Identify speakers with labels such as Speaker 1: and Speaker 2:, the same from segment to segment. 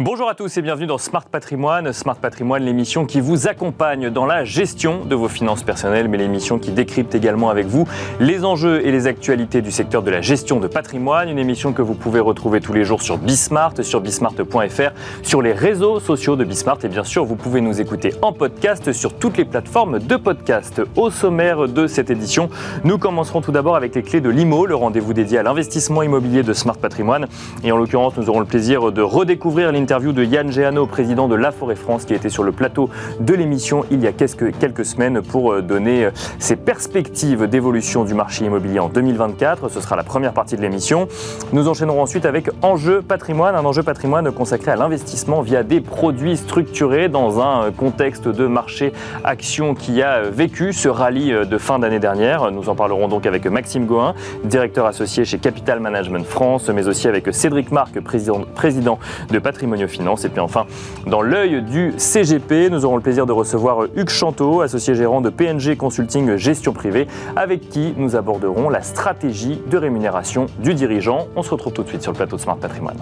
Speaker 1: Bonjour à tous et bienvenue dans Smart Patrimoine. Smart Patrimoine, l'émission qui vous accompagne dans la gestion de vos finances personnelles, mais l'émission qui décrypte également avec vous les enjeux et les actualités du secteur de la gestion de patrimoine. Une émission que vous pouvez retrouver tous les jours sur Bismart, sur bismart.fr, sur les réseaux sociaux de Bismart et bien sûr, vous pouvez nous écouter en podcast sur toutes les plateformes de podcast. Au sommaire de cette édition, nous commencerons tout d'abord avec les clés de l'IMO, le rendez-vous dédié à l'investissement immobilier de Smart Patrimoine. Et en l'occurrence, nous aurons le plaisir de redécouvrir l'interview de Yann Géano, président de La Forêt France, qui était sur le plateau de l'émission il y a quelques, semaines pour euh, donner euh, ses perspectives d'évolution du marché immobilier en 2024. Ce sera la première partie de l'émission. Nous enchaînerons ensuite avec Enjeu patrimoine, un enjeu patrimoine consacré à l'investissement via des produits structurés dans un contexte de marché action qui a vécu ce rallye de fin d'année dernière. Nous en parlerons donc avec Maxime Goin, directeur associé chez Capital Management France, mais aussi avec Cédric Marc, président, président de Et puis enfin, dans l'œil du CGP, nous aurons le plaisir de recevoir Hugues Chanteau, associé gérant de PNG Consulting Gestion Privée, avec qui nous aborderons la stratégie de rémunération du dirigeant. On se retrouve tout de suite sur le plateau de Smart Patrimoine.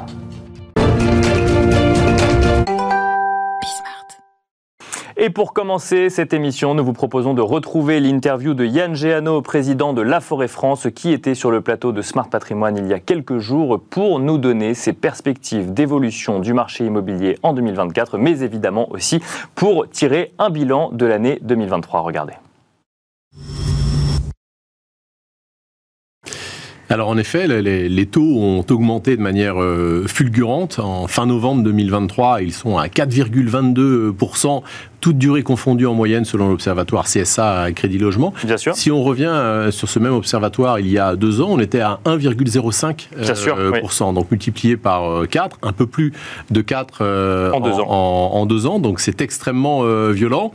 Speaker 1: Et pour commencer cette émission, nous vous proposons de retrouver l'interview de Yann Géano, président de La Forêt France, qui était sur le plateau de Smart Patrimoine il y a quelques jours pour nous donner ses perspectives d'évolution du marché immobilier en 2024, mais évidemment aussi pour tirer un bilan de l'année 2023. Regardez.
Speaker 2: Alors en effet, les, taux ont augmenté de manière euh, fulgurante. En fin novembre 2023, ils sont à 4,22%, toute durée confondue en moyenne selon l'observatoire CSA à Crédit Logement.
Speaker 1: Bien sûr.
Speaker 2: Si on revient euh, sur ce même observatoire il y a deux ans, on était à 1,05%, euh, donc multiplié par 4, un peu plus de 4
Speaker 1: en, deux ans.
Speaker 2: en deux ans, donc c'est extrêmement violent.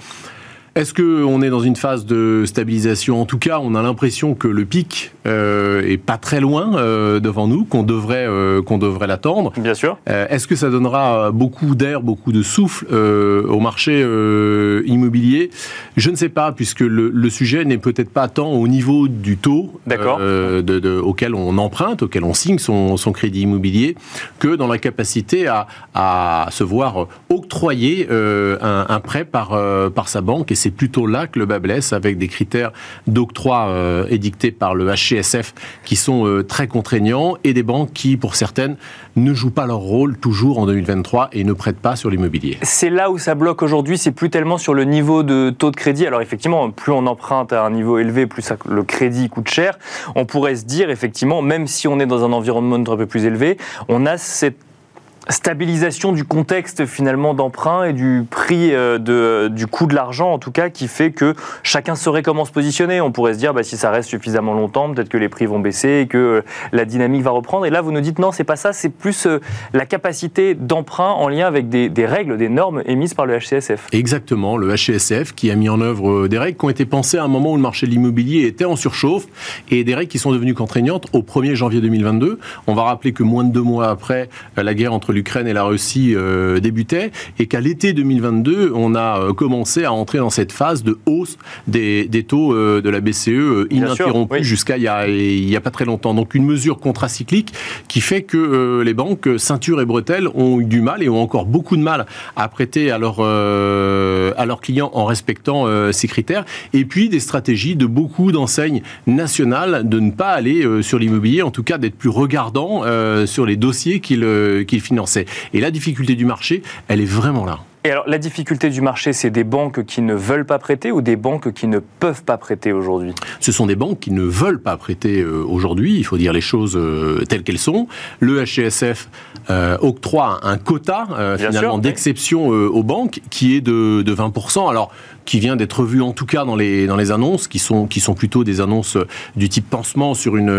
Speaker 2: Est-ce qu'on est dans une phase de stabilisation? En tout cas, on a l'impression que le pic euh, est pas très loin euh, devant nous, qu'on devrait, euh, qu'on devrait l'attendre.
Speaker 1: Bien sûr.
Speaker 2: Euh, est-ce que ça donnera beaucoup d'air, beaucoup de souffle au marché immobilier? Je ne sais pas, puisque le, le sujet n'est peut-être pas tant au niveau du taux de, de, auquel on emprunte, auquel on signe son, son crédit immobilier, que dans la capacité à, à se voir octroyer un, un, prêt par, par sa banque. Et c'est plutôt là que le bas blesse, avec des critères d'octroi euh, édictés par le HCSF qui sont euh, très contraignants et des banques qui, pour certaines, ne jouent pas leur rôle toujours en 2023 et ne prêtent pas sur l'immobilier.
Speaker 1: C'est là où ça bloque aujourd'hui, c'est plus tellement sur le niveau de taux de crédit. Alors effectivement, plus on emprunte à un niveau élevé, plus le crédit coûte cher. On pourrait se dire effectivement, même si on est dans un environnement un peu plus élevé, on a cette stabilisation du contexte finalement d'emprunt et du prix euh, de, du coût de l'argent en tout cas qui fait que chacun saurait comment se positionner. On pourrait se dire bah, si ça reste suffisamment longtemps, peut-être que les prix vont baisser et que euh, la dynamique va reprendre. Et là vous nous dites non, c'est pas ça, c'est plus euh, la capacité d'emprunt en lien avec des, des, règles, des normes émises par le HCSF.
Speaker 2: Exactement, le HCSF qui a mis en œuvre des règles qui ont été pensées à un moment où le marché de l'immobilier était en surchauffe et des règles qui sont devenues contraignantes au 1er janvier 2022. On va rappeler que moins de deux mois après la guerre entre l'Ukraine et la Russie euh, débutaient, et qu'à l'été 2022, on a euh, commencé à entrer dans cette phase de hausse des, taux euh, de la BCE ininterrompue jusqu'à il, il y a pas très longtemps. Donc une mesure contracyclique qui fait que les banques, ceinture et bretelles, ont eu du mal et ont encore beaucoup de mal à prêter à, leur, à leurs clients en respectant ces critères. Et puis des stratégies de beaucoup d'enseignes nationales de ne pas aller sur l'immobilier, en tout cas d'être plus regardant sur les dossiers qu'ils qu'ils financent. Et la difficulté du marché, elle est vraiment là.
Speaker 1: Et alors, la difficulté du marché, c'est des banques qui ne veulent pas prêter ou des banques qui ne peuvent pas prêter aujourd'hui?
Speaker 2: Ce sont des banques qui ne veulent pas prêter euh, aujourd'hui, il faut dire les choses euh, telles qu'elles sont. Le HCSF euh, octroie un quota finalement d'exception aux banques qui est de, de 20%. Alors, qui vient d'être vu en tout cas dans les, dans les annonces, qui sont, qui sont plutôt des annonces du type pansement sur une,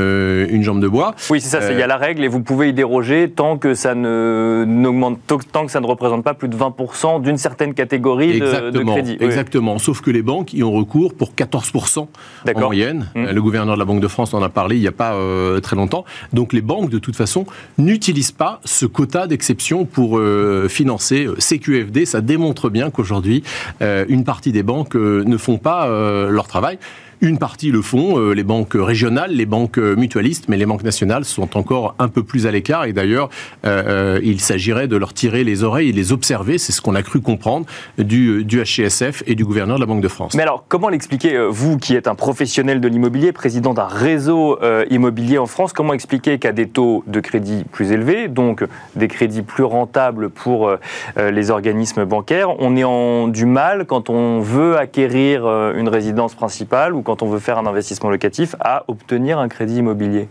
Speaker 2: une jambe de bois.
Speaker 1: Oui, c'est ça, il y a la règle et vous pouvez y déroger tant que ça ne, n'augmente, tant que ça ne représente pas plus de 20% d'une certaine catégorie de, crédit.
Speaker 2: Exactement, sauf que les banques y ont recours pour 14% en moyenne. Mmh. Le gouverneur de la Banque de France en a parlé il n'y a pas euh, très longtemps. Donc les banques, de toute façon, n'utilisent pas ce quota d'exception pour euh, financer euh, CQFD. Ça démontre bien qu'aujourd'hui, une partie des banques ne font pas leur travail Une partie le font, les banques régionales, les banques mutualistes, mais les banques nationales sont encore un peu plus à l'écart. Et d'ailleurs, il s'agirait de leur tirer les oreilles et les observer. C'est ce qu'on a cru comprendre du, du HCSF et du gouverneur de la Banque de France.
Speaker 1: Mais alors, comment l'expliquer, vous qui êtes un professionnel de l'immobilier, président d'un réseau immobilier en France, comment expliquer qu'à des taux de crédit plus élevés, donc des crédits plus rentables pour les organismes bancaires, on est en du mal quand on veut acquérir une résidence principale ou quand on veut faire un investissement locatif à obtenir un crédit immobilier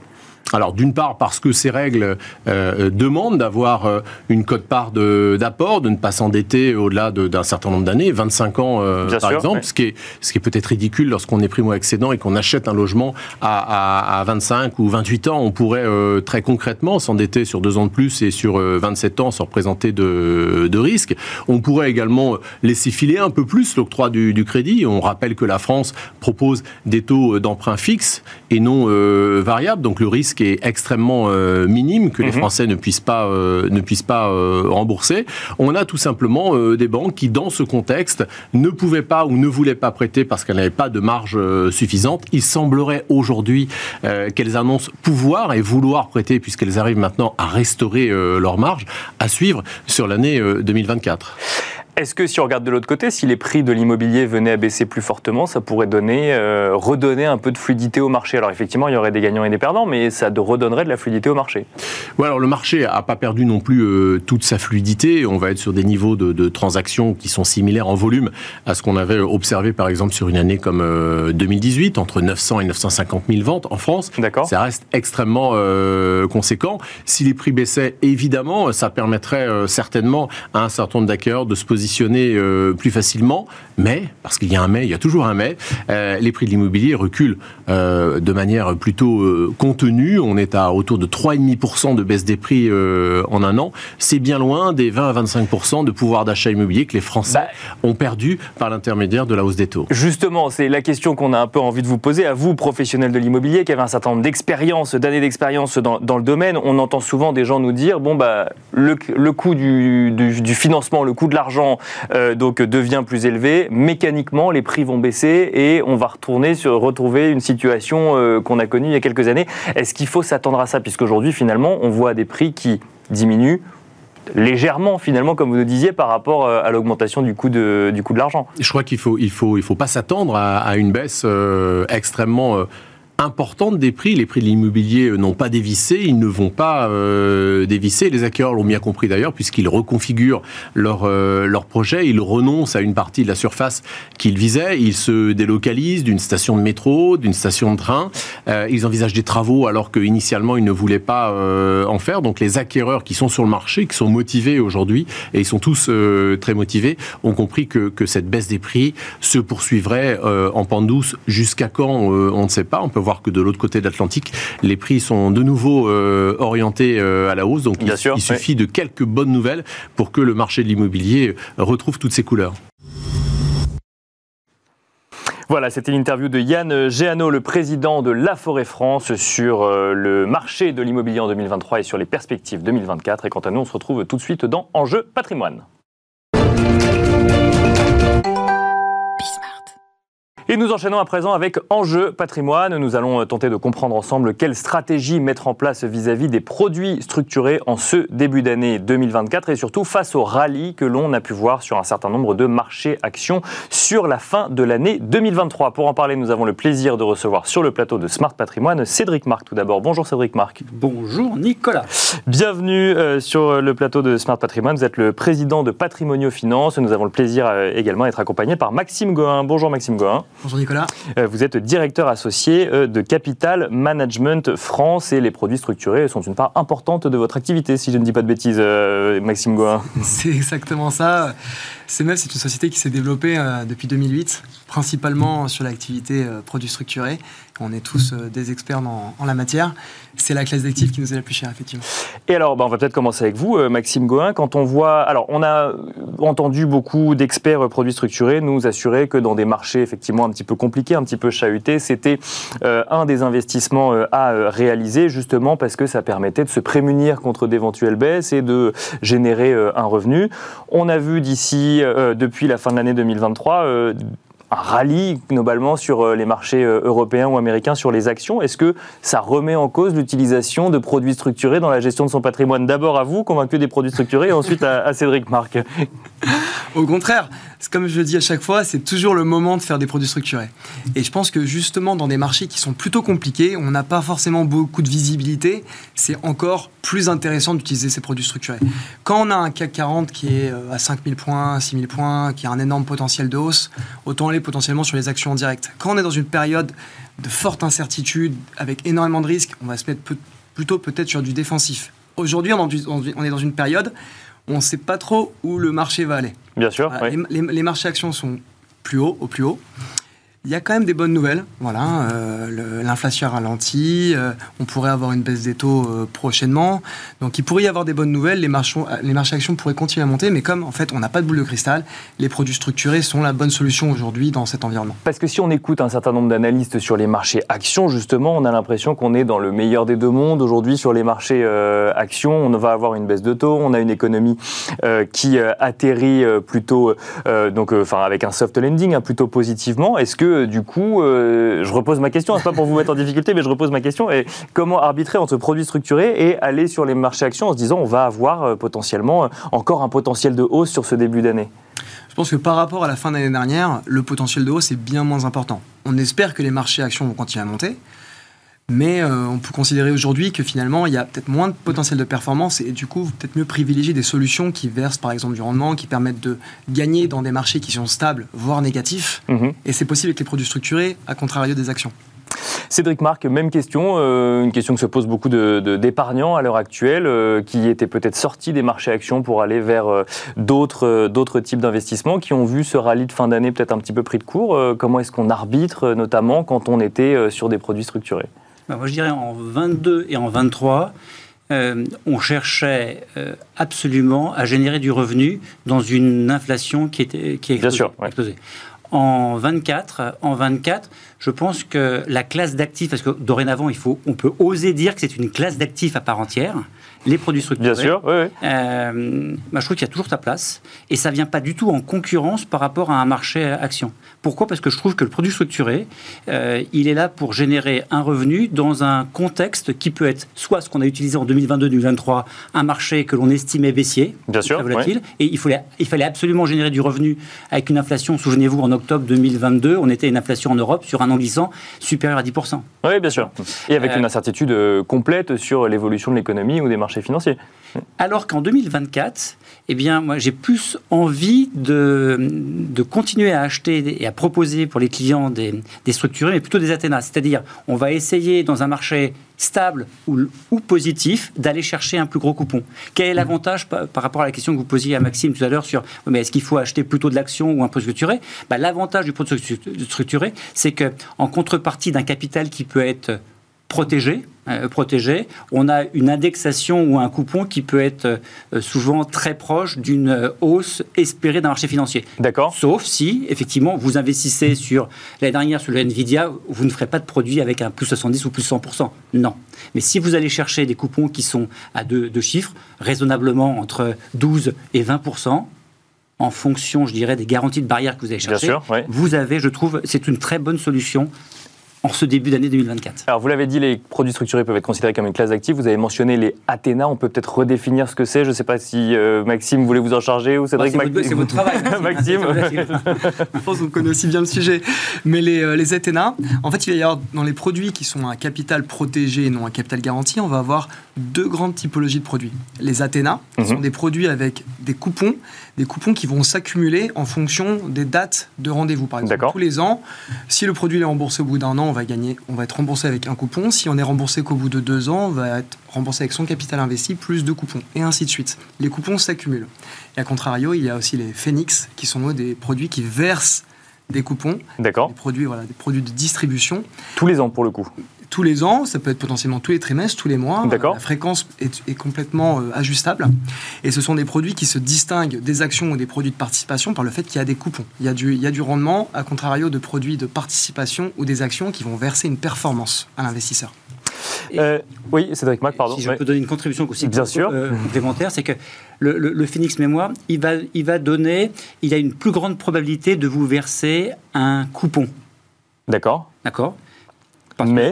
Speaker 2: alors d'une part parce que ces règles euh, demandent d'avoir euh, une cote-part d'apport, de, ne pas s'endetter au-delà d'un certain nombre d'années, 25 ans euh, par exemple, ce qui est, ce qui est peut-être ridicule lorsqu'on est primo-accédant et qu'on achète un logement à, à, 25 ou 28 ans. On pourrait très concrètement s'endetter sur deux ans de plus et sur 27 ans sans représenter de, de risque. On pourrait également laisser filer un peu plus l'octroi du, du, crédit. On rappelle que la France propose des taux d'emprunt fixes et non variables, donc le risque qui est extrêmement euh, minime que les mhm. Français ne puissent pas, euh, ne puissent pas euh, rembourser. On a tout simplement des banques qui, dans ce contexte, ne pouvaient pas ou ne voulaient pas prêter parce qu'elles n'avaient pas de marge suffisante. Il semblerait aujourd'hui qu'elles annoncent pouvoir et vouloir prêter puisqu'elles arrivent maintenant à restaurer leur marge à suivre sur l'année 2024.
Speaker 1: Est-ce que si on regarde de l'autre côté, si les prix de l'immobilier venaient à baisser plus fortement, ça pourrait donner, euh, redonner un peu de fluidité au marché? Alors effectivement, il y aurait des gagnants et des perdants, mais ça redonnerait de la fluidité au marché.
Speaker 2: Oui, alors le marché n'a pas perdu non plus euh, toute sa fluidité. On va être sur des niveaux de, transactions qui sont similaires en volume à ce qu'on avait observé par exemple sur une année comme 2018, euh, entre 900 et 950 000 ventes en France. D'accord. Ça reste extrêmement conséquent. Si les prix baissaient, évidemment, ça permettrait certainement à un certain nombre d'acquéreurs de se positionner positionner euh, plus facilement, mais, parce qu'il y a un mais, il y a toujours un mais, euh, les prix de l'immobilier reculent euh, de manière plutôt contenue. On est à autour de 3,5% de baisse des prix en un an. C'est bien loin des 20 à 25% de pouvoir d'achat immobilier que les Français bah, ont perdu par l'intermédiaire de la hausse des taux.
Speaker 1: Justement, c'est la question qu'on a un peu envie de vous poser à vous, professionnels de l'immobilier, qui avez un certain nombre d'expériences, d'années d'expérience dans, dans, le domaine. On entend souvent des gens nous dire, bon, bah, le, le coût du, du, du financement, le coût de l'argent, euh, donc devient plus élevé, mécaniquement les prix vont baisser et on va retourner sur retrouver une situation euh, qu'on a connue il y a quelques années. Est-ce qu'il faut s'attendre à ça? Puisqu'aujourd'hui finalement on voit des prix qui diminuent légèrement finalement, comme vous le disiez, par rapport euh, à l'augmentation du coût de, du coût de l'argent.
Speaker 2: Je crois qu'il faut, il faut, il faut pas s'attendre à, une baisse extrêmement importante des prix. Les prix de l'immobilier euh, n'ont pas dévissé, ils ne vont pas euh, dévisser. Les acquéreurs l'ont bien compris d'ailleurs, puisqu'ils reconfigurent leur, euh, leur projet, ils renoncent à une partie de la surface qu'ils visaient, ils se délocalisent d'une station de métro, d'une station de train, ils envisagent des travaux alors qu'initialement ils ne voulaient pas en faire. Donc les acquéreurs qui sont sur le marché, qui sont motivés aujourd'hui, et ils sont tous très motivés, ont compris que, que cette baisse des prix se poursuivrait en pente douce jusqu'à quand on ne sait pas. On peut voir que de l'autre côté de l'Atlantique, les prix sont de nouveau euh, orientés euh, à la hausse. Donc il, suffit de quelques bonnes nouvelles pour que le marché de l'immobilier retrouve toutes ses couleurs.
Speaker 1: Voilà, c'était l'interview de Yann Géano, le président de La Forêt France, sur euh, le marché de l'immobilier en 2023 et sur les perspectives 2024. Et quant à nous, on se retrouve tout de suite dans Enjeu patrimoine. Et nous enchaînons à présent avec Enjeu patrimoine. Nous allons tenter de comprendre ensemble quelle stratégie mettre en place vis-à-vis des produits structurés en ce début d'année 2024 et surtout face au rallye que l'on a pu voir sur un certain nombre de marchés actions sur la fin de l'année 2023. Pour en parler, nous avons le plaisir de recevoir sur le plateau de Smart Patrimoine Cédric Marc tout d'abord. Bonjour Cédric Marc.
Speaker 3: Bonjour Nicolas.
Speaker 1: Bienvenue euh, sur le plateau de Smart Patrimoine. Vous êtes le président de Patrimonio Finance. Nous avons le plaisir euh, également d'être accompagné par Maxime Gohin. Bonjour Maxime Gohin.
Speaker 3: Bonjour Nicolas.
Speaker 1: Euh, vous êtes directeur associé euh, de Capital Management France et les produits structurés sont une part importante de votre activité, si je ne dis pas de bêtises, euh, Maxime Goin.
Speaker 3: C'est exactement ça. CMF, c'est une société qui s'est développée depuis 2008, principalement sur l'activité produits structurés. On est tous des experts en la matière c'est la classe d'actifs qui nous est la plus chère, effectivement.
Speaker 1: Et alors, bah, on va peut-être commencer avec vous, euh, Maxime Gohin. Quand on voit. Alors, on a entendu beaucoup d'experts produits structurés nous assurer que dans des marchés effectivement un petit peu compliqués, un petit peu chahutés, c'était euh, un des investissements euh, à réaliser, justement parce que ça permettait de se prémunir contre d'éventuelles baisses et de générer un revenu. On a vu d'ici, depuis la fin de l'année 2023, rallye globalement sur les marchés européens ou américains sur les actions. Est-ce que ça remet en cause l'utilisation de produits structurés dans la gestion de son patrimoine? D'abord à vous, convaincu des produits structurés, et ensuite à, Cédric Marc.
Speaker 3: Au contraire, comme je le dis à chaque fois, c'est toujours le moment de faire des produits structurés. Et je pense que justement, dans des marchés qui sont plutôt compliqués, on n'a pas forcément beaucoup de visibilité, c'est encore plus intéressant d'utiliser ces produits structurés. Quand on a un CAC 40 qui est euh, à 5000 points, 6000 points, qui a un énorme potentiel de hausse, autant aller potentiellement sur les actions en direct. Quand on est dans une période de forte incertitude, avec énormément de risques, on va se mettre plutôt peut-être sur du défensif. Aujourd'hui, on est dans une période on ne sait pas trop où le marché va aller.
Speaker 1: Bien sûr.
Speaker 3: les, les, marchés actions sont plus hauts, au plus haut. Il y a quand même des bonnes nouvelles. Voilà, euh, l'inflation ralentit. Euh, on pourrait avoir une baisse des taux euh, prochainement. Donc, il pourrait y avoir des bonnes nouvelles. Les marchés, les marchés actions pourraient continuer à monter, mais comme en fait, on n'a pas de boule de cristal, les produits structurés sont la bonne solution aujourd'hui dans cet environnement.
Speaker 1: Parce que si on écoute un certain nombre d'analystes sur les marchés actions, justement, on a l'impression qu'on est dans le meilleur des deux mondes aujourd'hui sur les marchés actions. On va avoir une baisse de taux. On a une économie qui atterrit plutôt, donc, enfin, avec un soft landing, hein, plutôt positivement. Est-ce que du coup, euh, je repose ma question, c'est pas pour vous mettre en difficulté, mais je repose ma question. Et comment arbitrer entre produits structurés et aller sur les marchés actions en se disant on va avoir euh, potentiellement euh, encore un potentiel de hausse sur ce début d'année?
Speaker 3: Je pense que par rapport à la fin d'année dernière, le potentiel de hausse est bien moins important. On espère que les marchés actions vont continuer à monter, mais euh, on peut considérer aujourd'hui que finalement, il y a peut-être moins de potentiel de performance et du coup, peut-être mieux privilégier des solutions qui versent par exemple du rendement, qui permettent de gagner dans des marchés qui sont stables, voire négatifs. Mhm. Et c'est possible avec les produits structurés, à contrario des actions.
Speaker 1: Cédric Marc, même question, euh, une question que se pose beaucoup d'épargnants de, à l'heure actuelle, euh, qui étaient peut-être sortis des marchés actions pour aller vers d'autres types d'investissements, qui ont vu ce rallye de fin d'année peut-être un petit peu pris de court. comment est-ce qu'on arbitre, notamment quand on était sur des produits structurés?
Speaker 4: Bah, moi, je dirais en 22 et en 23, euh, on cherchait euh, absolument à générer du revenu dans une inflation qui, était, qui est explosée. En 24, en 24, je pense que la classe d'actifs, parce que dorénavant, il faut, on peut oser dire que c'est une classe d'actifs à part entière les produits structurés.
Speaker 1: Bien sûr, oui.
Speaker 4: Euh, bah, je trouve qu'il y a toujours ta place et ça vient pas du tout en concurrence par rapport à un marché action. Pourquoi? Parce que je trouve que le produit structuré, euh, il est là pour générer un revenu dans un contexte qui peut être soit ce qu'on a utilisé en 2022-2023, un marché que l'on estimait baissier,
Speaker 1: Bien sûr,
Speaker 4: volatile, et il fallait, il fallait absolument générer du revenu avec une inflation, souvenez-vous, en octobre 2022, on était une inflation en Europe sur un an glissant supérieur à 10%.
Speaker 1: Oui, bien sûr. Et avec euh, une incertitude complète sur l'évolution de l'économie ou des marchés financiers.
Speaker 4: Alors qu'en 2024, eh bien, moi, j'ai plus envie de, de, continuer à acheter et à proposer pour les clients des, des structurés, mais plutôt des Athéna. C'est-à-dire, on va essayer dans un marché stable ou, ou positif d'aller chercher un plus gros coupon. Quel est l'avantage par, rapport à la question que vous posiez à Maxime tout à l'heure sur mais est-ce qu'il faut acheter plutôt de l'action ou un produit structuré? Bah, L'avantage du produit structuré, c'est qu'en contrepartie d'un capital qui peut être protégé, euh, protégé, on a une indexation ou un coupon qui peut être euh, souvent très proche d'une hausse espérée d'un marché financier.
Speaker 1: D'accord.
Speaker 4: Sauf si, effectivement, vous investissez sur l'année dernière sur le Nvidia, vous ne ferez pas de produit avec un plus 70 ou plus 100%. Non. Mais si vous allez chercher des coupons qui sont à deux, deux chiffres, raisonnablement entre 12 et 20%, en fonction, je dirais, des garanties de barrière que vous allez chercher, vous avez, je trouve, c'est une très bonne solution en ce début d'année 2024.
Speaker 1: Alors, vous l'avez dit, les produits structurés peuvent être considérés comme une classe d'actifs. Vous avez mentionné les Athéna. On peut peut-être redéfinir ce que c'est. Je ne sais pas si euh, Maxime voulait vous en charger ou Cédric.
Speaker 4: c'est, votre, travail.
Speaker 1: Maxime.
Speaker 3: Je pense qu'on connaît aussi bien le sujet. Mais les, euh, les Athéna, en fait, il va y avoir dans les produits qui sont un capital protégé et non un capital garanti, on va avoir deux grandes typologies de produits. Les Athéna mhm. sont des produits avec des coupons, des coupons qui vont s'accumuler en fonction des dates de rendez-vous. Par exemple, tous les ans, si le produit est remboursé au bout d'un an, on va gagner, on va être remboursé avec un coupon. Si on est remboursé qu'au bout de deux ans, on va être remboursé avec son capital investi plus deux coupons, et ainsi de suite. Les coupons s'accumulent. Et à contrario, il y a aussi les Phoenix, qui sont des produits qui versent des coupons.
Speaker 1: D'accord.
Speaker 3: Des produits, voilà, des produits de distribution.
Speaker 1: Tous les ans, pour le coup
Speaker 3: tous les ans, ça peut être potentiellement tous les trimestres, tous les mois.
Speaker 1: La
Speaker 3: fréquence est, complètement euh, ajustable. Et ce sont des produits qui se distinguent des actions ou des produits de participation par le fait qu'il y a des coupons. Il y a du, il y a du rendement, à contrario de produits de participation ou des actions qui vont verser une performance à l'investisseur.
Speaker 1: oui, Cédric Mac, pardon.
Speaker 4: Si je peux donner une contribution aussi
Speaker 1: Bien sûr.
Speaker 4: complémentaire, c'est que le, le, Phoenix Mémoire, il va, il va donner, il a une plus grande probabilité de vous verser un coupon.
Speaker 1: D'accord.
Speaker 4: D'accord?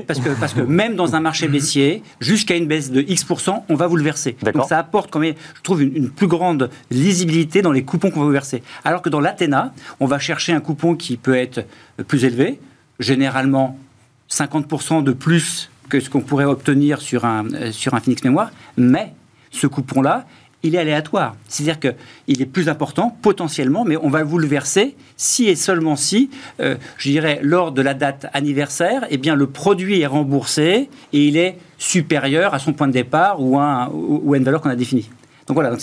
Speaker 4: Parce, que, parce que même dans un marché baissier, jusqu'à une baisse de X%, on va vous le verser. Donc ça apporte quand même, je trouve, une, plus grande lisibilité dans les coupons qu'on va vous verser. Alors que dans l'Athéna, on va chercher un coupon qui peut être plus élevé, généralement 50% de plus que ce qu'on pourrait obtenir sur un, euh, sur un Phoenix Mémoire, mais ce coupon-là, il est aléatoire. C'est-à-dire qu'il est plus important potentiellement, mais on va vous le verser si et seulement si, euh, je dirais, lors de la date anniversaire, eh bien, le produit est remboursé et il est supérieur à son point de départ ou à, une valeur qu'on a définie. Donc voilà, donc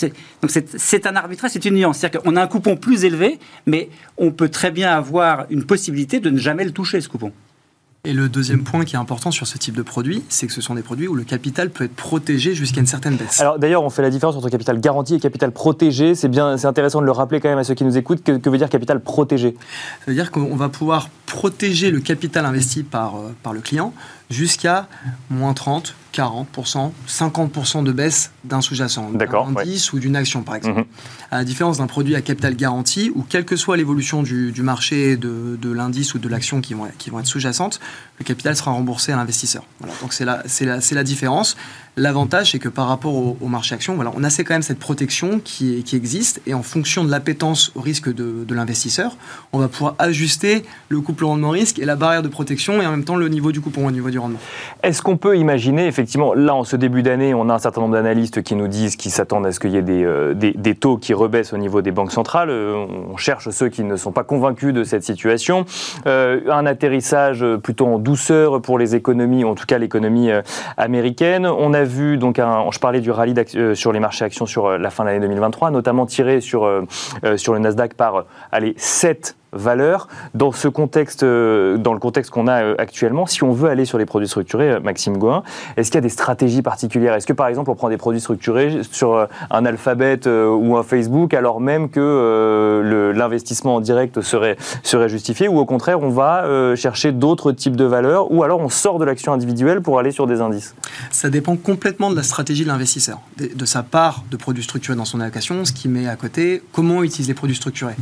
Speaker 4: c'est un arbitrage, c'est une nuance. C'est-à-dire qu'on a un coupon plus élevé, mais on peut très bien avoir une possibilité de ne jamais le toucher, ce coupon.
Speaker 3: Et le deuxième point qui est important sur ce type de produit, c'est que ce sont des produits où le capital peut être protégé jusqu'à une certaine baisse.
Speaker 1: Alors d'ailleurs, on fait la différence entre capital garanti et capital protégé. C'est bien, c'est intéressant de le rappeler quand même à ceux qui nous écoutent. Que, veut dire capital protégé
Speaker 3: Ça veut dire qu'on va pouvoir protéger le capital investi par, euh, par le client jusqu'à moins 30, 40%, 50% de baisse d'un sous-jacent, d'un indice ou d'une action par exemple. Mhm. À la différence d'un produit à capital garanti où quelle que soit l'évolution du, marché de, de l'indice ou de l'action qui vont, qui vont être sous-jacentes, le capital sera remboursé à l'investisseur. Voilà, donc c'est la, la, la différence. L'avantage, c'est que par rapport au, marché action, voilà, on a quand même cette protection qui, qui, existe et en fonction de l'appétence au risque de, de l'investisseur, on va pouvoir ajuster le couple rendement-risque et la barrière de protection et en même temps le niveau du coupon au niveau du rendement.
Speaker 1: Est-ce qu'on peut imaginer, effectivement, là en ce début d'année, on a un certain nombre d'analystes qui nous disent qu'ils s'attendent à ce qu'il y ait des, euh, des, des, taux qui rebaissent au niveau des banques centrales. Euh, on cherche ceux qui ne sont pas convaincus de cette situation. Euh, un atterrissage plutôt en douceur pour les économies, en tout cas l'économie américaine. On a vu, donc, je parlais du rallye euh, sur les marchés actions sur euh, la fin de l'année 2023, notamment tiré sur, euh, sur le Nasdaq par allez, 7 valeur dans ce contexte, euh, dans le contexte qu'on a euh, actuellement. Si on veut aller sur les produits structurés, euh, Maxime Goin, est-ce qu'il y a des stratégies particulières? Est-ce que par exemple on prend des produits structurés sur un alphabet ou un Facebook alors même que l'investissement en direct serait, justifié? Ou au contraire on va chercher d'autres types de valeurs? Ou alors on sort de l'action individuelle pour aller sur des indices?
Speaker 3: Ça dépend complètement de la stratégie de l'investisseur, de, sa part de produits structurés dans son allocation, ce qui met à côté comment utiliser les produits structurés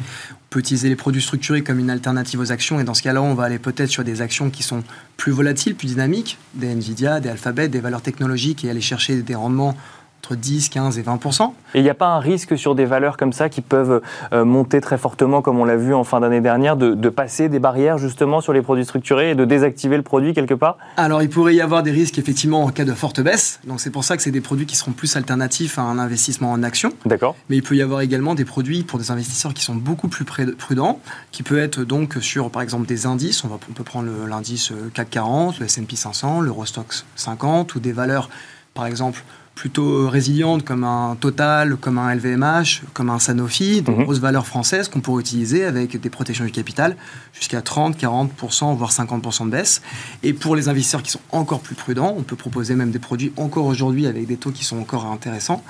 Speaker 3: utiliser les produits structurés comme une alternative aux actions. Et dans ce cas-là, on va aller peut-être sur des actions qui sont plus volatiles, plus dynamiques, des Nvidia, des Alphabet, des valeurs technologiques et aller chercher des rendements entre 10, 15 et 20%
Speaker 1: Et il n'y a pas un risque sur des valeurs comme ça qui peuvent euh, monter très fortement, comme on l'a vu en fin d'année dernière, de, passer des barrières justement sur les produits structurés et de désactiver le produit quelque part?
Speaker 3: Alors il pourrait y avoir des risques effectivement en cas de forte baisse. Donc c'est pour ça que c'est des produits qui seront plus alternatifs à un investissement en action.
Speaker 1: D'accord.
Speaker 3: Mais il peut y avoir également des produits pour des investisseurs qui sont beaucoup plus prudents, qui peut être donc sur par exemple des indices. On, va, on peut prendre l'indice CAC 40, le S&P 500, l'Eurostox 50 ou des valeurs par exemple plutôt résilientes comme un Total, comme un LVMH, comme un Sanofi, de mhm. grosses valeurs françaises qu'on pourrait utiliser avec des protections du capital jusqu'à 30, 40%, voire 50% de baisse. Et pour les investisseurs qui sont encore plus prudents, on peut proposer même des produits encore aujourd'hui avec des taux qui sont encore intéressants,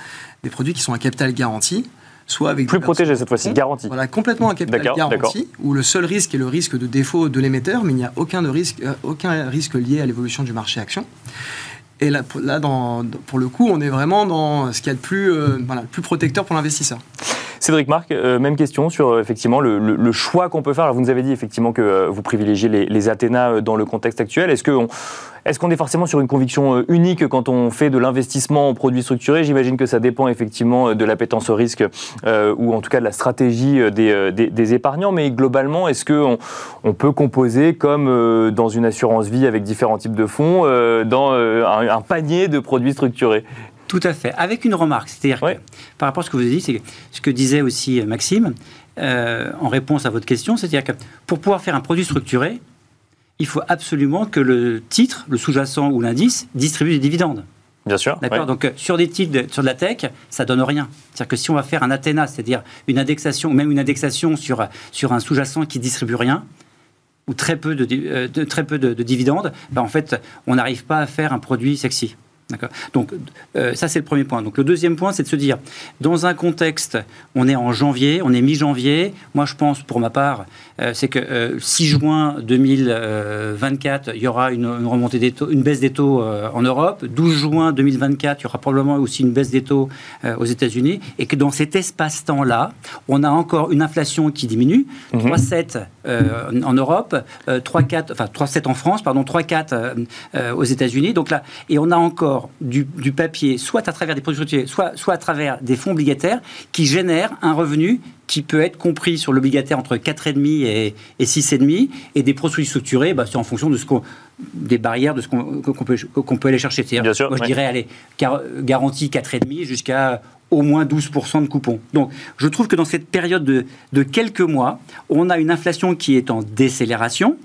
Speaker 3: des produits qui sont à capital garanti. Soit avec
Speaker 1: plus protégés cette fois-ci, garanti.
Speaker 3: Voilà, complètement à capital garanti, où le seul risque est le risque de défaut de l'émetteur, mais il n'y a aucun, de risque, euh, aucun risque lié à l'évolution du marché action. Et là, pour le coup, on est vraiment dans ce qu'il y a de plus, euh, voilà, plus protecteur pour l'investisseur.
Speaker 1: Cédric Marc, euh, même question sur euh, effectivement le, choix qu'on peut faire. Vous nous avez dit effectivement que vous privilégiez les, les Athéna dans le contexte actuel. Est-ce qu'on est forcément sur une conviction unique quand on fait de l'investissement en produits structurés? J'imagine que ça dépend effectivement de l'appétence au risque ou en tout cas de la stratégie des, épargnants. Mais globalement, est-ce qu'on on peut composer comme dans une assurance vie avec différents types de fonds dans un panier de produits structurés?
Speaker 4: Tout à fait. Avec une remarque, c'est-à-dire par rapport à ce que vous avez dit, c'est ce que disait aussi euh, Maxime euh, en réponse à votre question, c'est-à-dire que pour pouvoir faire un produit structuré, il faut absolument que le titre, le sous-jacent ou l'indice distribue des dividendes.
Speaker 1: Bien sûr.
Speaker 4: D'accord. Donc euh, sur des titres sur de la tech, ça donne rien. C'est-à-dire que si on va faire un Athéna, c'est-à-dire une indexation, même une indexation sur sur un sous-jacent qui distribue rien ou très peu de, très peu de, dividendes, ben en fait, on n'arrive pas à faire un produit sexy. Donc euh, ça c'est le premier point. Donc le deuxième point c'est de se dire, dans un contexte, on est en janvier, on est mi-janvier, moi je pense pour ma part, euh, c'est que 6 juin 2024, il y aura une, remontée des taux, une baisse des taux en Europe, 12 juin 2024, il y aura probablement aussi une baisse des taux aux États-Unis, et que dans cet espace-temps-là, on a encore une inflation qui diminue, 3,7 mhm. en Europe, 3,4, enfin 3,7 en France, pardon, 3,4 aux États-Unis. Donc là, et on a encore du, papier, soit à travers des produits soit, soit à travers des fonds obligataires, qui génèrent un revenu qui peut être compris sur l'obligataire entre 4,5 et, et 6,5 et des produits structurés, bah, c'est en fonction de ce qu'on des barrières de ce qu'on peut, peut aller chercher. Bien sûr, moi, je dirais, allez, garantie 4,5 jusqu'à au moins 12% de coupons. Donc, je trouve que dans cette période de, de quelques mois, on a une inflation qui est en décélération,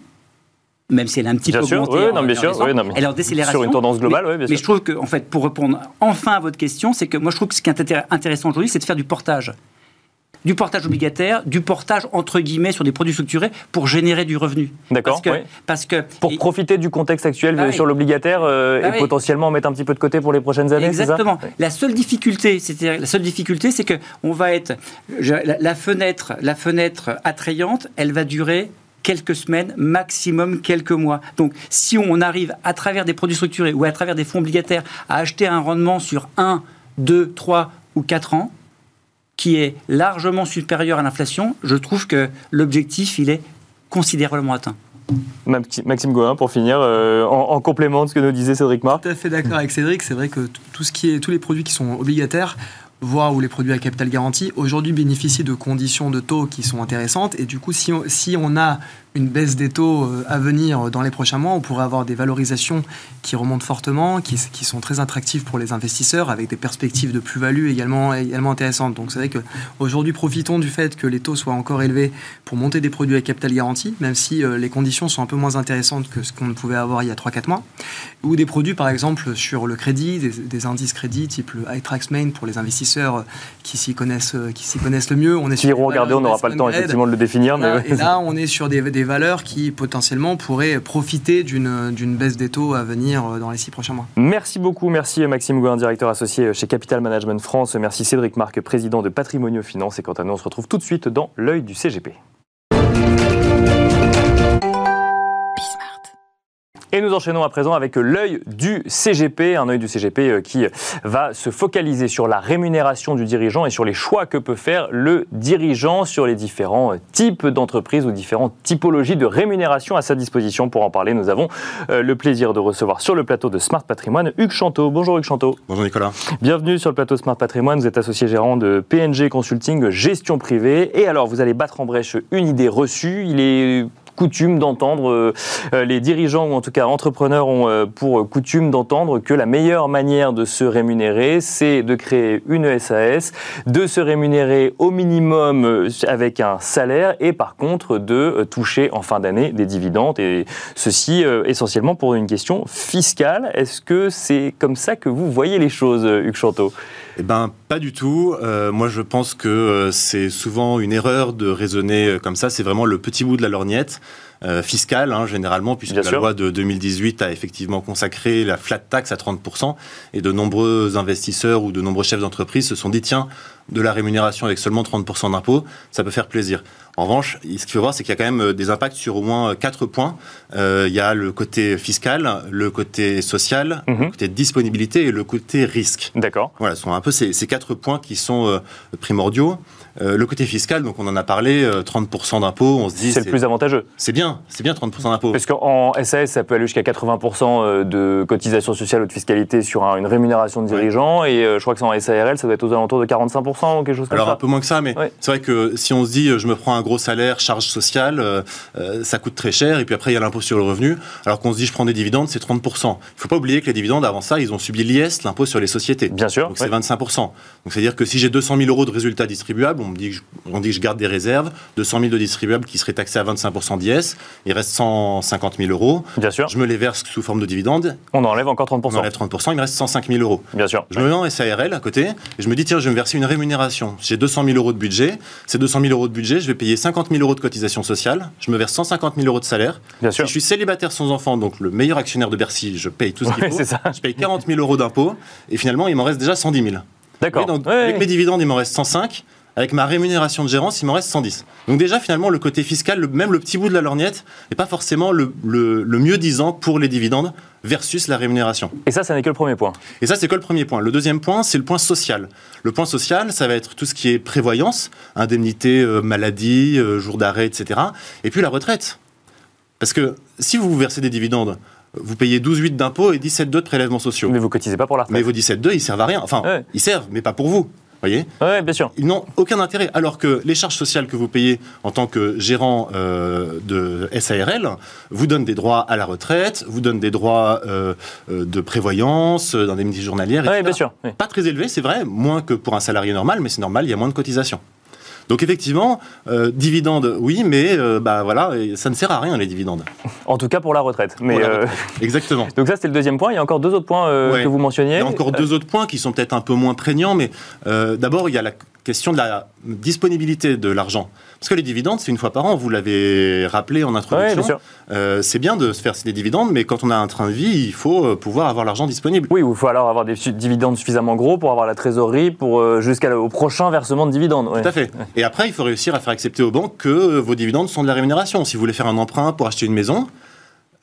Speaker 4: même si elle a un petit peu augmenté.
Speaker 1: Oui, non, bien sûr, oui, non,
Speaker 4: elle est en décélération.
Speaker 1: Sur une tendance globale,
Speaker 4: mais,
Speaker 1: oui, bien
Speaker 4: mais je trouve que, en fait, pour répondre enfin à votre question, c'est que moi, je trouve que ce qui est intéressant aujourd'hui, c'est de faire du portage du portage obligataire, du portage entre guillemets sur des produits structurés pour générer du revenu.
Speaker 1: D'accord.
Speaker 4: Parce que,
Speaker 1: pour profiter du contexte actuel bah sur l'obligataire euh, bah et potentiellement mettre un petit peu de côté pour les prochaines années.
Speaker 4: Exactement. la seule difficulté, c'est la seule difficulté, c'est que on va être la, fenêtre, la fenêtre attrayante, elle va durer quelques semaines, maximum quelques mois. Donc si on arrive à travers des produits structurés ou à travers des fonds obligataires à acheter un rendement sur 1, 2, 3 ou 4 ans, qui est largement supérieur à l'inflation, je trouve que l'objectif, il est considérablement atteint.
Speaker 1: Maxime Goin, pour finir, euh, en, complément de ce que nous disait Cédric Marc.
Speaker 3: Tout à fait d'accord avec Cédric. C'est vrai que tout ce qui est, tous les produits qui sont obligataires voire où les produits à capital garanti, aujourd'hui bénéficient de conditions de taux qui sont intéressantes. Et du coup, si si on a une baisse des taux euh, à venir dans les prochains mois, on pourrait avoir des valorisations qui remontent fortement, qui, qui sont très attractives pour les investisseurs, avec des perspectives de plus-value également, également intéressantes. Donc c'est vrai qu'aujourd'hui, profitons du fait que les taux soient encore élevés pour monter des produits à capital garanti, même si euh, les conditions sont un peu moins intéressantes que ce qu'on pouvait avoir il y a 3-4 mois. Ou des produits, par exemple, sur le crédit, des, indices crédit, type le iTrax Main pour les investisseurs qui s'y connaissent, qui s'y connaissent le mieux.
Speaker 1: On est si regarder, on n'aura pas le temps effectivement de le définir.
Speaker 3: mais... Et là, on est sur des des valeurs qui potentiellement pourraient profiter d'une baisse des taux à venir euh, dans les six prochains mois.
Speaker 1: Merci beaucoup, merci Maxime Gouin, directeur associé chez Capital Management France. Merci Cédric Marc, président de Patrimonio Finance. Et quant à nous, on se retrouve tout de suite dans l'œil du CGP. Et nous enchaînons à présent avec l'œil du CGP, un œil du CGP euh, qui va se focaliser sur la rémunération du dirigeant et sur les choix que peut faire le dirigeant sur les différents types d'entreprises ou différentes typologies de rémunération à sa disposition. Pour en parler, nous avons euh, le plaisir de recevoir sur le plateau de Smart Patrimoine Hugues Chanteau. Bonjour Hugues Chanteau.
Speaker 5: Bonjour Nicolas.
Speaker 1: Bienvenue sur le plateau Smart Patrimoine. Vous êtes associé gérant de PNG Consulting Gestion Privée. Et alors, vous allez battre en brèche une idée reçue. Il est coutume d'entendre, euh, euh, les dirigeants ou en tout cas entrepreneurs ont euh, pour coutume d'entendre que la meilleure manière de se rémunérer, c'est de créer une SAS, de se rémunérer au minimum avec un salaire et par contre de toucher en fin d'année des dividendes et ceci essentiellement pour une question fiscale. Est-ce que c'est comme ça que vous voyez les choses, Hugues Chanteau?
Speaker 5: Eh ben, pas du tout. moi, je pense que c'est souvent une erreur de raisonner comme ça. C'est vraiment le petit bout de la lorgnette. Euh, fiscale, hein, généralement, puisque la loi de 2018 a effectivement consacré la flat tax à 30%, et de nombreux investisseurs ou de nombreux chefs d'entreprise se sont dit, tiens, de la rémunération avec seulement 30% d'impôts, ça peut faire plaisir. En revanche, ce qu'il faut voir, c'est qu'il y a quand même euh, des impacts sur au moins quatre points. Euh, il y a le côté fiscal, le côté social, le mhm. côté disponibilité et le côté risque.
Speaker 1: D'accord.
Speaker 5: Voilà, ce sont un peu ces, quatre points qui sont primordiaux. Euh, le côté fiscal, donc on en a parlé, 30% euh, d'impôts, on se dit...
Speaker 1: C'est le plus avantageux.
Speaker 5: C'est bien, c'est bien 30% d'impôts.
Speaker 1: Parce qu'en SAS, ça peut aller jusqu'à 80% euh, de cotisation sociale ou de fiscalité sur une rémunération de dirigeant, et je crois que en SARL, ça doit être aux alentours de 45% ou quelque chose comme
Speaker 5: Alors,
Speaker 1: ça.
Speaker 5: Alors un peu moins que ça, mais c'est vrai que si on se dit, je me prends un gros salaire, charge sociale, ça coûte très cher, et puis après il y a l'impôt sur le revenu, alors qu'on se dit, je prends des dividendes, c'est 30%. Il ne faut pas oublier que les dividendes, avant ça, ils ont subi l'IS, l'impôt sur les sociétés.
Speaker 1: Bien sûr.
Speaker 5: Donc c'est 25%. Donc c'est-à-dire que si j'ai 200 000 euros de résultats distribuables, distribuables. On me dit que je, on dit que je garde des réserves. 200 000 de distribuables qui seraient taxés à 25% d'IS. Il reste 150 000 euros.
Speaker 1: Bien sûr.
Speaker 5: Je me les verse sous forme de dividendes.
Speaker 1: On enlève encore 30%.
Speaker 5: On enlève 30%. Il me reste 105 000 euros.
Speaker 1: Bien sûr.
Speaker 5: Je me mets en SARL à côté et je me dis, tiens, je vais me verser une rémunération. J'ai 200 000 euros de budget. Ces 200 000 euros de budget, je vais payer 50 000 euros de cotisation sociale. Je me verse 150 000 euros de salaire.
Speaker 1: Bien sûr.
Speaker 5: Si je suis célibataire sans enfant, donc le meilleur actionnaire de Bercy, je paye tout ce qu'il
Speaker 1: Ouais,
Speaker 5: faut.
Speaker 1: c'est ça.
Speaker 5: Je paye 40 000 euros d'impôts et finalement, il m'en reste déjà 110 000.
Speaker 1: D'accord. Ouais,
Speaker 5: avec mes dividendes, il m'en reste 105. Avec ma rémunération de gérance, il m'en reste 110. Donc déjà, finalement, le côté fiscal, le- même le petit bout de la lorgnette, n'est pas forcément le, le- le mieux disant pour les dividendes versus la rémunération.
Speaker 1: Et ça, ça n'est que le premier point.
Speaker 5: Et ça, c'est que le premier point. Le deuxième point, c'est le point social. Le point social, ça va être tout ce qui est prévoyance, indemnité, euh, maladie, euh, jour d'arrêt, etc. Et puis la retraite. Parce que si vous vous versez des dividendes, vous payez 12,8 d'impôts et 17,2 de prélèvements sociaux.
Speaker 1: Mais vous cotisez pas pour la
Speaker 5: Mais
Speaker 1: retraite.
Speaker 5: vos 17,2, ils servent à rien. Enfin,
Speaker 1: Ouais.
Speaker 5: ils servent, mais pas pour vous. Voyez
Speaker 1: Oui, bien sûr.
Speaker 5: ils n'ont aucun intérêt. Alors que les charges sociales que vous payez en tant que gérant euh, de SARL vous donnent des droits à la retraite, vous donnent des droits euh, euh, de prévoyance, d'indemnité journalière,
Speaker 1: Oui,
Speaker 5: etc.
Speaker 1: bien sûr. oui.
Speaker 5: Pas très élevé, c'est vrai, moins que pour un salarié normal, mais c'est normal, il y a moins de cotisations. Donc effectivement, euh, dividendes, oui, mais euh, bah voilà, ça ne sert à rien les dividendes.
Speaker 1: En tout cas pour la retraite. Mais,
Speaker 5: la
Speaker 1: euh,
Speaker 5: retraite. Exactement.
Speaker 1: donc ça, c'était le deuxième point. Il y a encore deux autres points
Speaker 5: Ouais.
Speaker 1: que vous mentionniez.
Speaker 5: Il y a encore deux autres points qui sont peut-être un peu moins prégnants, mais d'abord, il y a la question de la disponibilité de l'argent. Parce que les dividendes, c'est une fois par an, vous l'avez rappelé en
Speaker 1: Ouais,
Speaker 5: introduction.
Speaker 1: bien sûr.
Speaker 5: Euh, c'est bien de se faire des dividendes, mais quand on a un train de vie, il faut euh, pouvoir avoir l'argent disponible.
Speaker 1: Oui, il faut alors avoir des dividendes suffisamment gros pour avoir la trésorerie pour euh, jusqu'au prochain versement de dividendes. ouais.
Speaker 5: Tout à fait. Et après, il faut réussir à faire accepter aux banques que euh, vos dividendes sont de la rémunération. Si vous voulez faire un emprunt pour acheter une maison,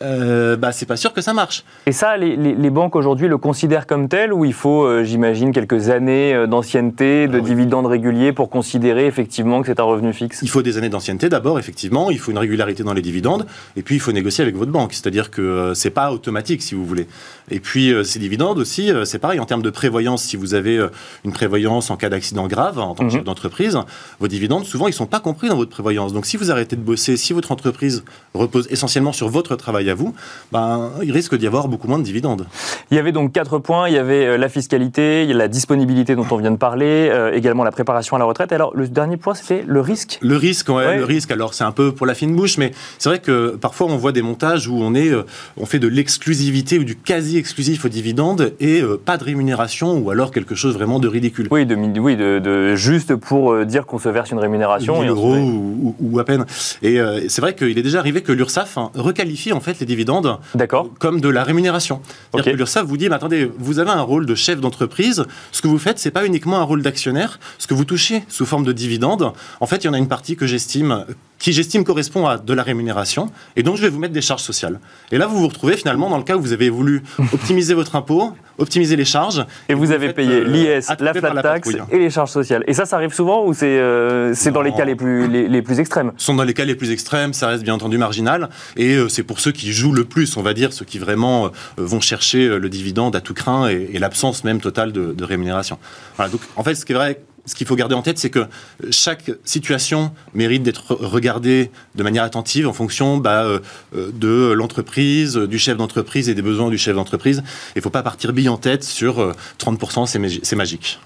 Speaker 5: euh, bah, c'est pas sûr que ça marche.
Speaker 1: Et ça, les, les- les banques aujourd'hui le considèrent comme tel ou il faut, euh, j'imagine, quelques années euh, d'ancienneté, de
Speaker 5: Ah oui.
Speaker 1: dividendes réguliers pour considérer effectivement que c'est un revenu fixe?
Speaker 5: Il faut des années d'ancienneté d'abord, effectivement. Il faut une régularité dans les dividendes. Et puis, il faut négocier avec votre banque. C'est-à-dire que euh, c'est pas automatique, si vous voulez. Et puis, euh, ces dividendes aussi, c'est pareil en termes de prévoyance. Si vous avez une prévoyance en cas d'accident grave en tant que
Speaker 1: Mhm.
Speaker 5: chef d'entreprise, vos dividendes, souvent, ils sont pas compris dans votre prévoyance. Donc, si vous arrêtez de bosser, si votre entreprise repose essentiellement sur votre travail à vous, ben, il risque d'y avoir beaucoup moins de dividendes.
Speaker 1: Il y avait donc quatre points. Il y avait euh, la fiscalité, il y a la disponibilité dont on vient de parler, euh, également la préparation à la retraite. Et alors, le dernier point, c'était le risque.
Speaker 5: Le risque, ouais,
Speaker 1: Ouais.
Speaker 5: le risque. Alors c'est un peu pour la fine bouche, mais c'est vrai que parfois on voit des montages où on est, euh, on fait de l'exclusivité ou du quasi exclusif aux dividendes et euh, pas de rémunération ou alors quelque chose vraiment de ridicule.
Speaker 1: Oui, de, mi- oui, de, de- juste pour dire qu'on se verse une rémunération.
Speaker 5: 1000
Speaker 1: et
Speaker 5: euros ou, ou- ou à peine. Et euh, c'est vrai qu'il est déjà arrivé que l'URSSAF hein, requalifie en fait les dividendes
Speaker 1: D'accord.
Speaker 5: comme de la rémunération. C'est-à-dire que l'URSSAF vous dit, mais attendez, vous avez un rôle de chef d'entreprise, ce que vous faites, c'est pas uniquement un rôle d'actionnaire, ce que vous touchez sous forme de dividendes, en fait, il y en a une partie que j'estime qui j'estime correspond à de la rémunération, et donc je vais vous mettre des charges sociales. Et là, vous vous retrouvez finalement dans le cas où vous avez voulu optimiser votre impôt, optimiser les charges.
Speaker 1: Et vous avez payé
Speaker 5: euh,
Speaker 1: l'IS, la flat
Speaker 5: la
Speaker 1: tax et les charges sociales. Et ça, ça arrive souvent ou c'est euh, dans les cas les plus, les, les plus extrêmes?
Speaker 5: Ce sont dans les cas les plus extrêmes, ça reste bien entendu marginal, et euh, c'est pour ceux qui jouent le plus, on va dire, ceux qui vraiment euh, vont chercher euh, le dividende à tout craint et, et l'absence même totale de, de rémunération. Voilà, donc en fait, ce qui est vrai, ce qu'il faut garder en tête, c'est que chaque situation mérite d'être regardée de manière attentive en fonction bah, euh, euh, de l'entreprise, du chef d'entreprise et des besoins du chef d'entreprise. Il ne faut pas partir bille en tête sur euh, 30%, c'est magi- c'est magique.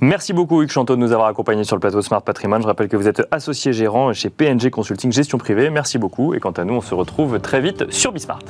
Speaker 1: Merci beaucoup Hugues Chanteau de nous avoir accompagnés sur le plateau Smart Patrimoine. Je rappelle que vous êtes associé gérant chez PNG Consulting Gestion Privée. Merci beaucoup et quant à nous, on se retrouve très vite sur Bismart.